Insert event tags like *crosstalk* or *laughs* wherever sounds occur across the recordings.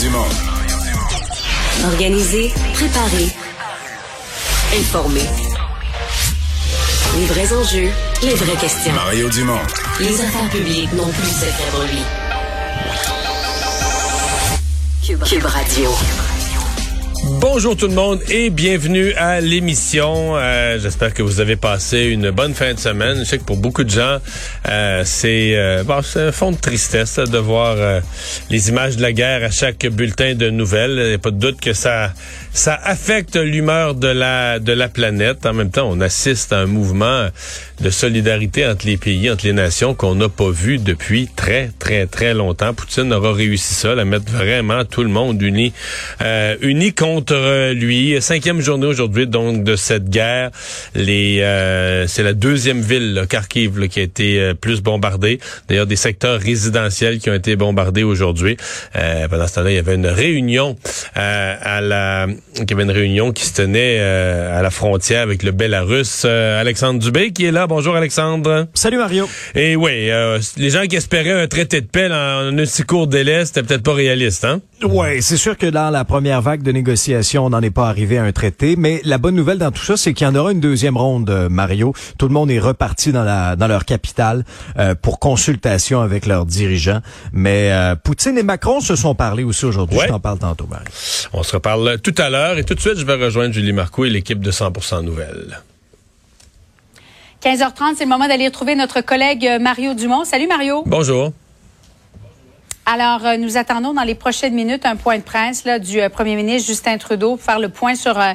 Dumont. Organiser, préparer, informer. Les vrais enjeux, les vraies questions. Mario Dumont. Les affaires publiques n'ont plus secret pour lui. Cube, Cube Radio. Bonjour tout le monde et bienvenue à l'émission. Euh, J'espère que vous avez passé une bonne fin de semaine. Je sais que pour beaucoup de gens, euh, c'est euh, bon, un fond de tristesse de voir les images de la guerre à chaque bulletin de nouvelles. Il n'y a pas de doute que ça ça affecte l'humeur de la de la planète. En même temps, on assiste à un mouvement de solidarité entre les pays, entre les nations qu'on n'a pas vu depuis très très très longtemps. Poutine aura réussi ça, à mettre vraiment tout le monde uni euh, uni contre lui. Cinquième journée aujourd'hui donc de cette guerre. Les euh, c'est la deuxième ville, là, Kharkiv, là, qui a été euh, plus bombardée. D'ailleurs, des secteurs résidentiels qui ont été bombardés aujourd'hui. Euh, pendant ce temps-là, il y avait une réunion euh, à la il y avait une réunion qui se tenait euh, à la frontière avec le Bélarus. Euh, Alexandre Dubé qui est là. Bonjour Alexandre. Salut Mario. Et oui, euh, les gens qui espéraient un traité de paix en un si court délai, c'était peut-être pas réaliste, hein? Ouais, c'est sûr que dans la première vague de négociations, on n'en est pas arrivé à un traité, mais la bonne nouvelle dans tout ça, c'est qu'il y en aura une deuxième ronde, Mario. Tout le monde est reparti dans la dans leur capitale euh, pour consultation avec leurs dirigeants. Mais euh, Poutine et Macron se sont parlé aussi aujourd'hui. Ouais. Je t'en parle tantôt, Mario. On se reparle tout à l'heure et tout de suite, je vais rejoindre Julie Marcoux et l'équipe de 100% Nouvelles. 15h30, c'est le moment d'aller retrouver notre collègue euh, Mario Dumont. Salut Mario. Bonjour. Alors, euh, nous attendons dans les prochaines minutes un point de presse là, du euh, premier ministre Justin Trudeau pour faire le point sur euh,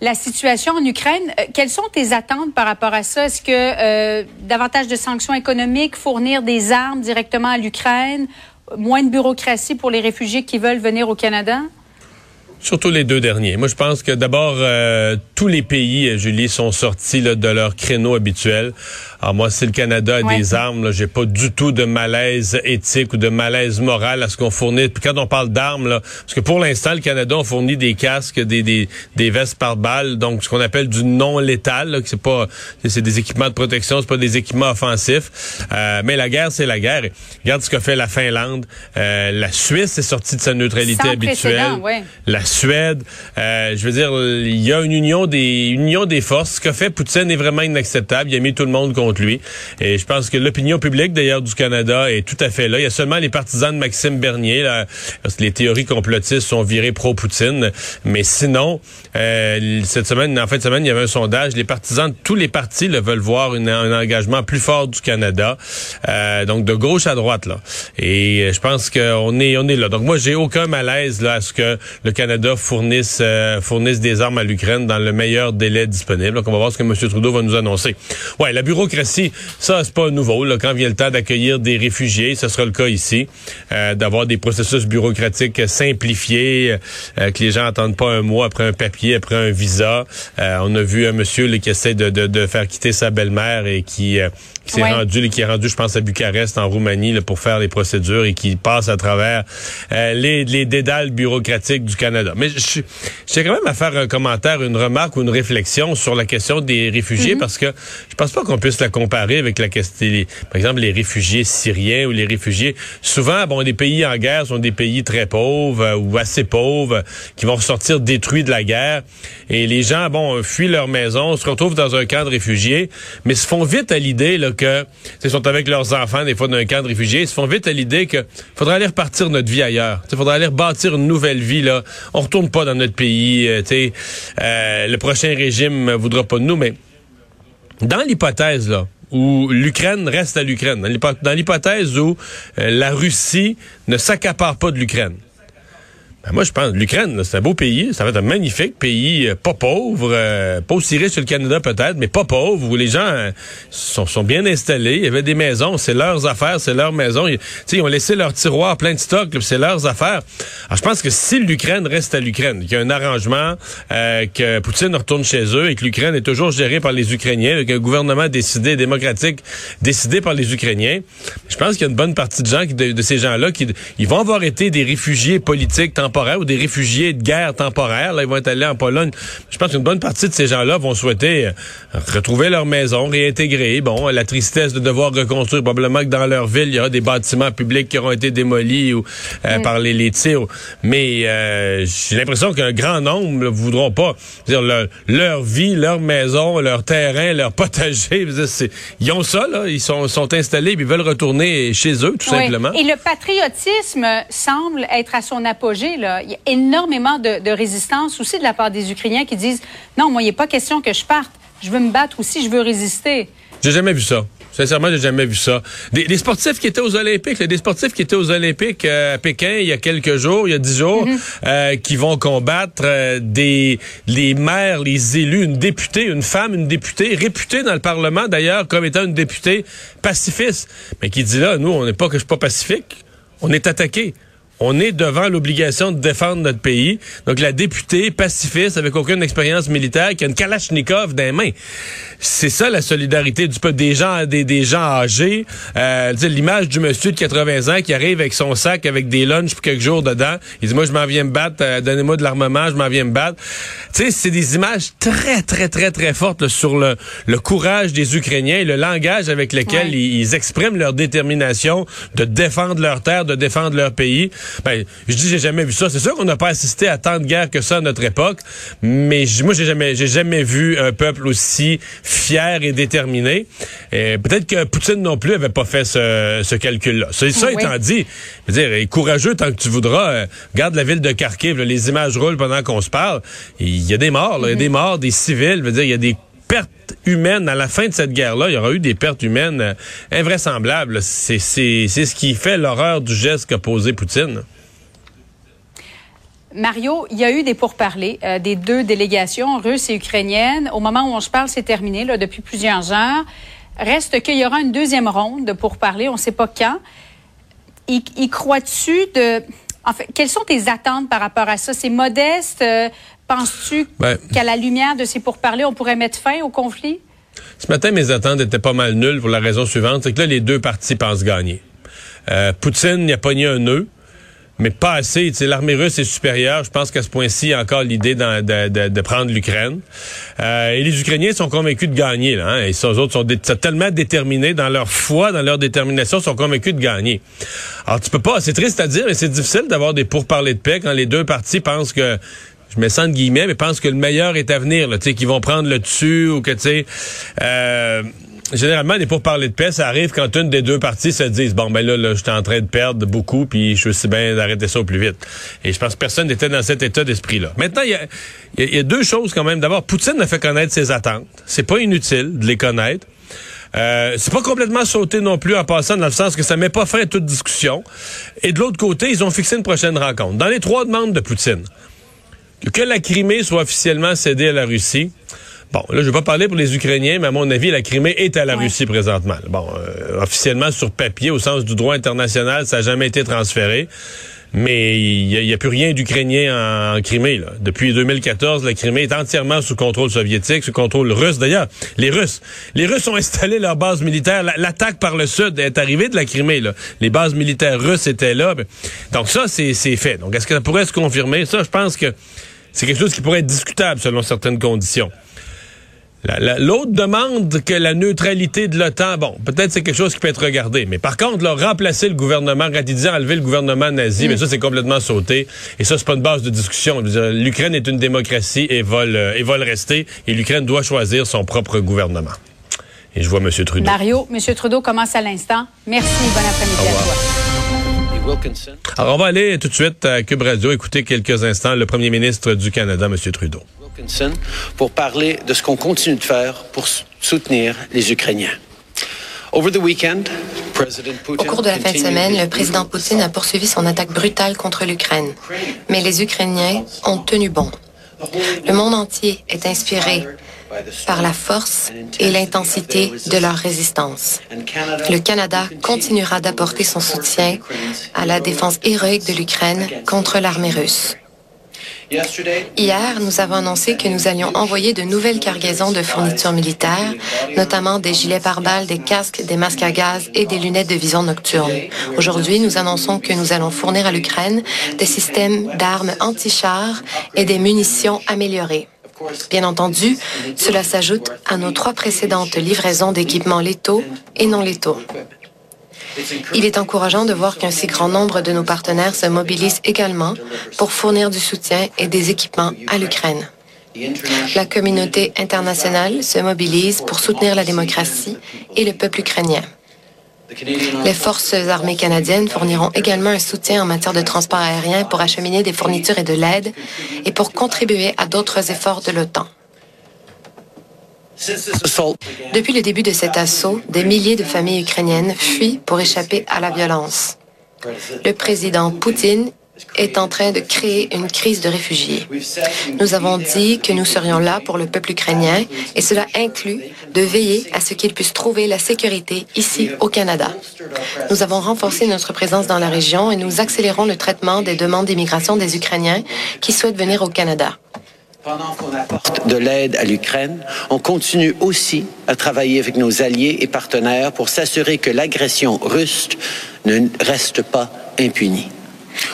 la situation en Ukraine. Quelles sont tes attentes par rapport à ça? Est-ce que davantage de sanctions économiques, fournir des armes directement à l'Ukraine, moins de bureaucratie pour les réfugiés qui veulent venir au Canada? Surtout les deux derniers. Moi, je pense que d'abord, euh, tous les pays, euh, Julie, sont sortis là, de leur créneau habituel. Alors moi, si le Canada a Ouais. des armes, là, j'ai pas du tout de malaise éthique ou de malaise moral à ce qu'on fournit. Puis quand on parle d'armes, là, parce que pour l'instant, le Canada on fournit des casques, des, des, des vestes par balle, donc ce qu'on appelle du non létal, là, que c'est pas, c'est des équipements de protection, c'est pas des équipements offensifs. Euh, mais la guerre, c'est la guerre. Et Regarde ce que fait la Finlande. Euh, la Suisse est sortie de sa neutralité Sans habituelle. précédent, ouais. La Suède, euh, je veux dire, il y a une union des union des forces. Ce que fait Poutine est vraiment inacceptable. Il a mis tout le monde contre lui. Et je pense que l'opinion publique, d'ailleurs, du Canada est tout à fait là. Il y a seulement les partisans de Maxime Bernier, là, parce que les théories complotistes sont virées pro-Poutine. Mais sinon, euh, cette semaine, en fin de semaine, il y avait un sondage. Les partisans de tous les partis là, veulent voir une- un engagement plus fort du Canada. Euh, donc, de gauche à droite, là. Et euh, je pense qu'on est, on est là. Donc, moi, j'ai aucun malaise là, à ce que le Canada fournisse, euh, fournisse des armes à l'Ukraine dans le meilleur délai disponible. Donc, on va voir ce que M. Trudeau va nous annoncer. Ouais, la bureaucratie, ça, c'est pas nouveau. Là. Quand vient le temps d'accueillir des réfugiés, ce sera le cas ici, euh, d'avoir des processus bureaucratiques simplifiés, euh, que les gens attendent pas un mois après un papier, après un visa. On a vu un monsieur là, qui essaie de, de, de faire quitter sa belle-mère et qui, qui s'est Ouais. rendu, là, qui est rendu, je pense, à Bucarest, en Roumanie, là, pour faire les procédures et qui passe à travers les, les dédales bureaucratiques du Canada. Mais je j'ai quand même à faire un commentaire, une remarque ou une réflexion sur la question des réfugiés parce que je pense pas qu'on puisse la comparer avec la question, les- par exemple, les réfugiés syriens ou les réfugiés. Souvent, bon, les pays en guerre sont des pays très pauvres euh, ou assez pauvres euh, qui vont ressortir détruits de la guerre et les gens, bon, fuient leur maison, se retrouvent dans un camp de réfugiés, mais se font vite à l'idée là que ils sont avec leurs enfants des fois dans un camp de réfugiés, ils se font vite à l'idée que faudrait aller repartir notre vie ailleurs. Il faudrait aller rebâtir une nouvelle vie là. On retourne pas dans notre pays. euh, euh, le prochain régime voudra pas de nous, mais dans l'hypothèse là où l'Ukraine reste à l'Ukraine, dans l'hypothèse où euh, la Russie ne s'accapare pas de l'Ukraine. Ben, moi, je pense l'Ukraine, c'est un beau pays. Ça va être un magnifique pays, euh, pas pauvre, euh, pas aussi riche que le Canada peut-être, mais pas pauvre, où les gens euh, sont, sont bien installés. Il y avait des maisons, c'est leurs affaires, c'est leur maison. Ils, ils ont laissé leur tiroir plein de stock, là, puis c'est leurs affaires. Alors, je pense que si l'Ukraine reste à l'Ukraine, qu'il y a un arrangement, euh, que Poutine retourne chez eux et que l'Ukraine est toujours gérée par les Ukrainiens, avec un gouvernement décidé, démocratique, décidé par les Ukrainiens, je pense qu'il y a une bonne partie de gens, de, ces gens-là, qui ils vont avoir été des réfugiés politiques temporaires ou des réfugiés de guerre temporaires. Là, ils vont être allés en Pologne. Je pense qu'une bonne partie de ces gens-là vont souhaiter euh, retrouver leur maison, réintégrer. Bon, la tristesse de devoir reconstruire. Probablement que dans leur ville, il y aura des bâtiments publics qui auront été démolis ou euh, mm. par les, les, tirs. Mais euh, j'ai l'impression qu'un grand nombre ne voudront pas. Dire, leur, leur, vie, leur maison, leur terrain, leur potager. *laughs* ils ont ça, là. Ils sont, sont installés, ils veulent retourner chez eux, tout simplement. Et le patriotisme semble être à son apogée. Là. Il y a énormément de, de résistance aussi de la part des Ukrainiens qui disent non, moi, il n'est pas question que je parte. Je veux me battre aussi, je veux résister. J'ai jamais vu ça. Sincèrement, j'ai jamais vu ça. Des, sportifs qui étaient aux Olympiques, des sportifs qui étaient aux Olympiques euh, à Pékin il y a quelques jours, il y a dix jours, mhm. euh, qui vont combattre euh, des les maires, les élus, une députée, une femme, une députée réputée dans le Parlement d'ailleurs comme étant une députée pacifiste, mais qui dit là, nous, on n'est pas que je suis pas pacifique, on est attaqué on est devant l'obligation de défendre notre pays. Donc la députée pacifiste avec aucune expérience militaire qui a une Kalachnikov dans les mains. C'est ça la solidarité du peuple des gens des, des gens âgés. Euh, l'image du monsieur de 80 ans qui arrive avec son sac avec des lunchs pour quelques jours dedans. Il dit moi je m'en viens me battre, euh, donnez-moi de l'armement, je m'en viens me battre. Tu sais c'est des images très très très très fortes sur le, le courage des Ukrainiens et le langage avec lequel ils, ils expriment leur détermination de défendre leur terre, de défendre leur pays. Ben, je dis j'ai jamais vu ça. C'est sûr qu'on n'a pas assisté à tant de guerres que ça à notre époque, mais moi j'ai jamais j'ai jamais vu un peuple aussi fier et déterminé. Et peut-être que Poutine non plus avait pas fait ce, calcul-là. Ça, étant dit, je veux dire, est courageux tant que tu voudras. Euh, regarde la ville de Kharkiv, les images roulent pendant qu'on se parle. Il y a des morts, il y a des mhm. morts, des civils. Je veux dire, il y a des pertes humaines à la fin de cette guerre-là. Il y aura eu des pertes humaines euh, invraisemblables. C'est ce qui fait l'horreur du geste qu'a posé Poutine. Mario, il y a eu des pourparlers euh, des deux délégations, russes et ukrainiennes. Au moment où on se parle, c'est terminé là, depuis plusieurs heures. Reste qu'il y aura une deuxième ronde de pourparlers, on ne sait pas quand. Y, crois-tu de... En fait, quelles sont tes attentes par rapport à ça? C'est modeste? Euh, penses-tu ben, qu'à la lumière de ces pourparlers, on pourrait mettre fin au conflit? Ce matin, mes attentes étaient pas mal nulles pour la raison suivante, c'est que là, les deux parties pensent gagner. Euh, Poutine n'y a pogné un nœud mais pas assez. L'armée russe est supérieure. Je pense qu'à ce point-ci, il y a encore l'idée de, de, de, prendre l'Ukraine. Euh, et les Ukrainiens sont convaincus de gagner. Là, hein, et ces autres sont, tellement déterminés dans leur foi, dans leur détermination, sont convaincus de gagner. Alors, tu peux pas... C'est triste à dire, mais c'est difficile d'avoir des pourparlers de paix quand les deux parties pensent que je mets ça de guillemets, mais pensent que le meilleur est à venir, sais, qu'ils vont prendre le dessus ou que, tu sais, euh, généralement, les parler de paix, ça arrive quand une des deux parties se disent bon ben là, là j'étais en train de perdre beaucoup, puis je suis aussi bien d'arrêter ça au plus vite. Et je pense que personne n'était dans cet état d'esprit-là. Maintenant, il y a, deux choses quand même. D'abord, Poutine a fait connaître ses attentes. C'est pas inutile de les connaître. Euh, c'est pas complètement sauté non plus en passant dans le sens que ça met pas fin à toute discussion. Et de l'autre côté, ils ont fixé une prochaine rencontre. Dans les trois demandes de Poutine, que la Crimée soit officiellement cédée à la Russie, Bon, là, je vais pas parler pour les Ukrainiens, mais à mon avis, la Crimée est à la Russie présentement. Bon, euh, officiellement sur papier, au sens du droit international, ça n'a jamais été transféré. Mais il n'y a, plus rien d'Ukrainien en, Crimée. Là. Depuis 2014, la Crimée est entièrement sous contrôle soviétique, sous contrôle russe. D'ailleurs, les Russes, les Russes ont installé leur base militaire. L'attaque par le sud est arrivée de la Crimée. Là. Les bases militaires russes étaient là. Donc ça, c'est fait. Donc est-ce que ça pourrait se confirmer? Ça, je pense que c'est quelque chose qui pourrait être discutable selon certaines conditions. L'autre demande que la neutralité de l'OTAN, bon, peut-être c'est quelque chose qui peut être regardé, mais par contre, là, remplacer le gouvernement, quand enlever le gouvernement nazi, mais mm. ça, c'est complètement sauté. Et ça, c'est pas une base de discussion. L'Ukraine est une démocratie et va, le, et va le rester, et l'Ukraine doit choisir son propre gouvernement. Et je vois M. Trudeau. Mario, M. Trudeau commence à l'instant. Merci, bon après-midi à toi. Alors, on va aller tout de suite à Cube Radio écouter quelques instants le premier ministre du Canada, M. Trudeau pour parler de ce qu'on continue de faire pour soutenir les Ukrainiens. Au cours de la fin de semaine, le président Poutine a poursuivi son attaque brutale contre l'Ukraine. Mais les Ukrainiens ont tenu bon. Le monde entier est inspiré par la force et l'intensité de leur résistance. Le Canada continuera d'apporter son soutien à la défense héroïque de l'Ukraine contre l'armée russe. Hier, nous avons annoncé que nous allions envoyer de nouvelles cargaisons de fournitures militaires, notamment des gilets pare-balles, des casques, des masques à gaz et des lunettes de vision nocturne. Aujourd'hui, nous annonçons que nous allons fournir à l'Ukraine des systèmes d'armes anti-chars et des munitions améliorées. Bien entendu, cela s'ajoute à nos trois précédentes livraisons d'équipements létaux et non létaux. Il est encourageant de voir qu'un si grand nombre de nos partenaires se mobilisent également pour fournir du soutien et des équipements à l'Ukraine. La communauté internationale se mobilise pour soutenir la démocratie et le peuple ukrainien. Les forces armées canadiennes fourniront également un soutien en matière de transport aérien pour acheminer des fournitures et de l'aide et pour contribuer à d'autres efforts de l'OTAN. Depuis le début de cet assaut, des milliers de familles ukrainiennes fuient pour échapper à la violence. Le président Poutine est en train de créer une crise de réfugiés. Nous avons dit que nous serions là pour le peuple ukrainien et cela inclut de veiller à ce qu'il puisse trouver la sécurité ici au Canada. Nous avons renforcé notre présence dans la région et nous accélérons le traitement des demandes d'immigration des Ukrainiens qui souhaitent venir au Canada. Pendant qu'on apporte de l'aide à l'Ukraine, on continue aussi à travailler avec nos alliés et partenaires pour s'assurer que l'agression russe ne reste pas impunie.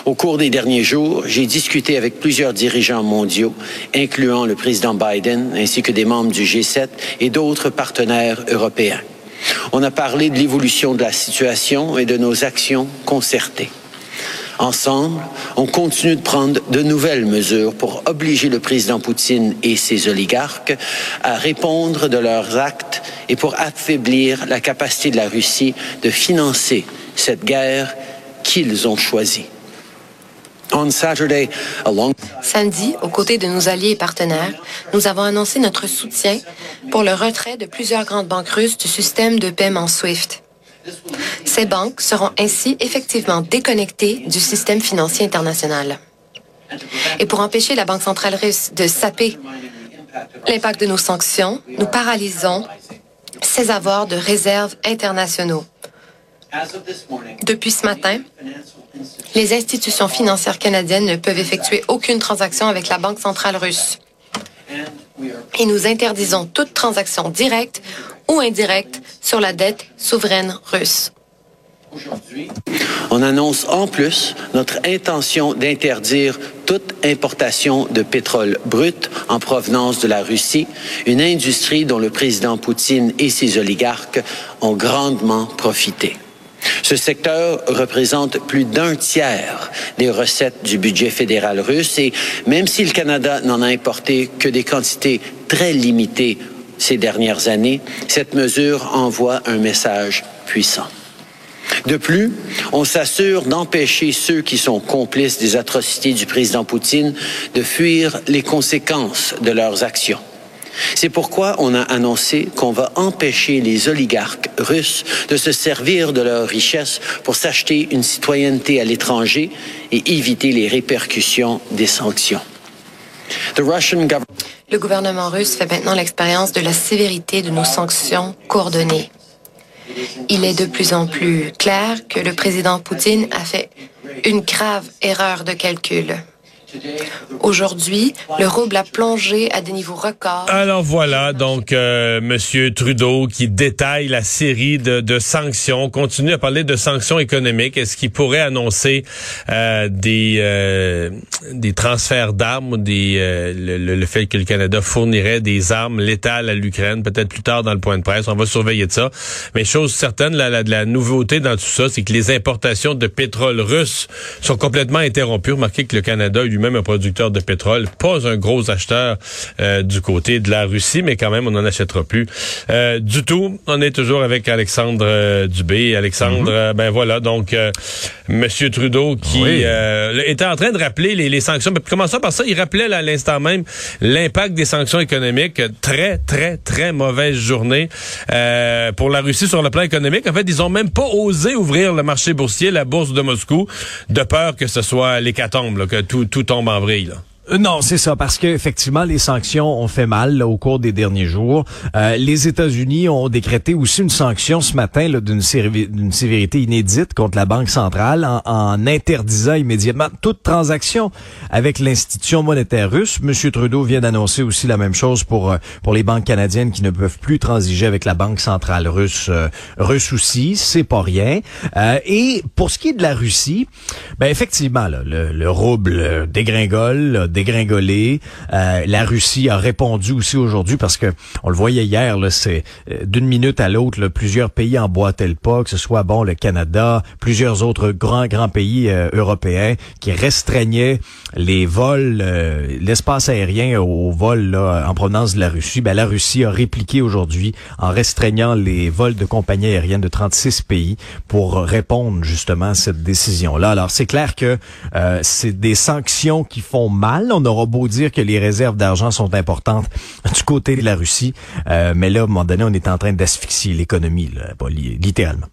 Au cours des derniers jours, j'ai discuté avec plusieurs dirigeants mondiaux, incluant le président Biden ainsi que des membres du G7 et d'autres partenaires européens. On a parlé de l'évolution de la situation et de nos actions concertées. Ensemble, on continue de prendre de nouvelles mesures pour obliger le président Poutine et ses oligarques à répondre de leurs actes et pour affaiblir la capacité de la Russie de financer cette guerre qu'ils ont choisie. Samedi, aux côtés de nos alliés et partenaires, nous avons annoncé notre soutien pour le retrait de plusieurs grandes banques russes du système de paiement SWIFT. Ces banques seront ainsi effectivement déconnectées du système financier international. Et pour empêcher la Banque centrale russe de saper l'impact de nos sanctions, nous paralysons ses avoirs de réserves internationaux. Depuis ce matin, les institutions financières canadiennes ne peuvent effectuer aucune transaction avec la Banque centrale russe. Et nous interdisons toute transaction directe ou indirecte sur la dette souveraine russe. On annonce en plus notre intention d'interdire toute importation de pétrole brut en provenance de la Russie, une industrie dont le président Poutine et ses oligarques ont grandement profité. Ce secteur représente plus d'un tiers des recettes du budget fédéral russe et même si le Canada n'en a importé que des quantités très limitées ces dernières années, cette mesure envoie un message puissant. De plus, on s'assure d'empêcher ceux qui sont complices des atrocités du président Poutine de fuir les conséquences de leurs actions. C'est pourquoi on a annoncé qu'on va empêcher les oligarques russes de se servir de leurs richesses pour s'acheter une citoyenneté à l'étranger et éviter les répercussions des sanctions. Le gouvernement russe fait maintenant l'expérience de la sévérité de nos sanctions coordonnées. Il est de plus en plus clair que le président Poutine a fait une grave erreur de calcul. Aujourd'hui, le rouble a plongé à des niveaux records. Alors voilà, donc euh, Monsieur Trudeau qui détaille la série de, de, sanctions, continue à parler de sanctions économiques. Est-ce qu'il pourrait annoncer euh, des euh, des transferts d'armes, des euh, le, le, fait que le Canada fournirait des armes létales à l'Ukraine, peut-être plus tard dans le point de presse? On va surveiller de ça. Mais chose certaine, la, la, la nouveauté dans tout ça, c'est que les importations de pétrole russe sont complètement interrompues. Remarquez que le Canada lui-même même un producteur de pétrole, pas un gros acheteur euh, du côté de la Russie, mais quand même, on n'en achètera plus euh, du tout. On est toujours avec Alexandre euh, Dubé. Alexandre, mhm. ben voilà, donc Monsieur Trudeau qui était en train de rappeler les, les sanctions. Mais commençons par ça, il rappelait à l'instant même l'impact des sanctions économiques. Très, très, très mauvaise journée pour la Russie sur le plan économique. En fait, ils ont même pas osé ouvrir le marché boursier, la bourse de Moscou, de peur que ce soit l'hécatombe, que tout, tout tombe en vrille. Non, c'est ça, parce que effectivement, les sanctions ont fait mal au cours des derniers jours. Euh, les États-Unis ont décrété aussi une sanction ce matin d'une sévérité inédite contre la Banque centrale en, interdisant immédiatement toute transaction avec l'institution monétaire russe. Monsieur Trudeau vient d'annoncer aussi la même chose pour euh, pour les banques canadiennes qui ne peuvent plus transiger avec la Banque centrale russe. Euh, russe aussi, c'est pas rien. et pour ce qui est de la Russie, ben effectivement, là, le, le rouble dégringole dégringolé. Euh, la Russie a répondu aussi aujourd'hui parce que on le voyait hier, c'est euh, d'une minute à l'autre, plusieurs pays emboîtaient le pas, que ce soit bon le Canada, plusieurs autres grands grands pays euh, européens qui restreignaient les vols, l'espace aérien aux vols là, en provenance de la Russie. Ben, la Russie a répliqué aujourd'hui en restreignant les vols de compagnies aériennes de 36 pays pour répondre justement à cette décision-là. Alors c'est clair que c'est des sanctions qui font mal on aura beau dire que les réserves d'argent sont importantes du côté de la Russie, euh, mais là, à un moment donné, on est en train d'asphyxier l'économie, littéralement.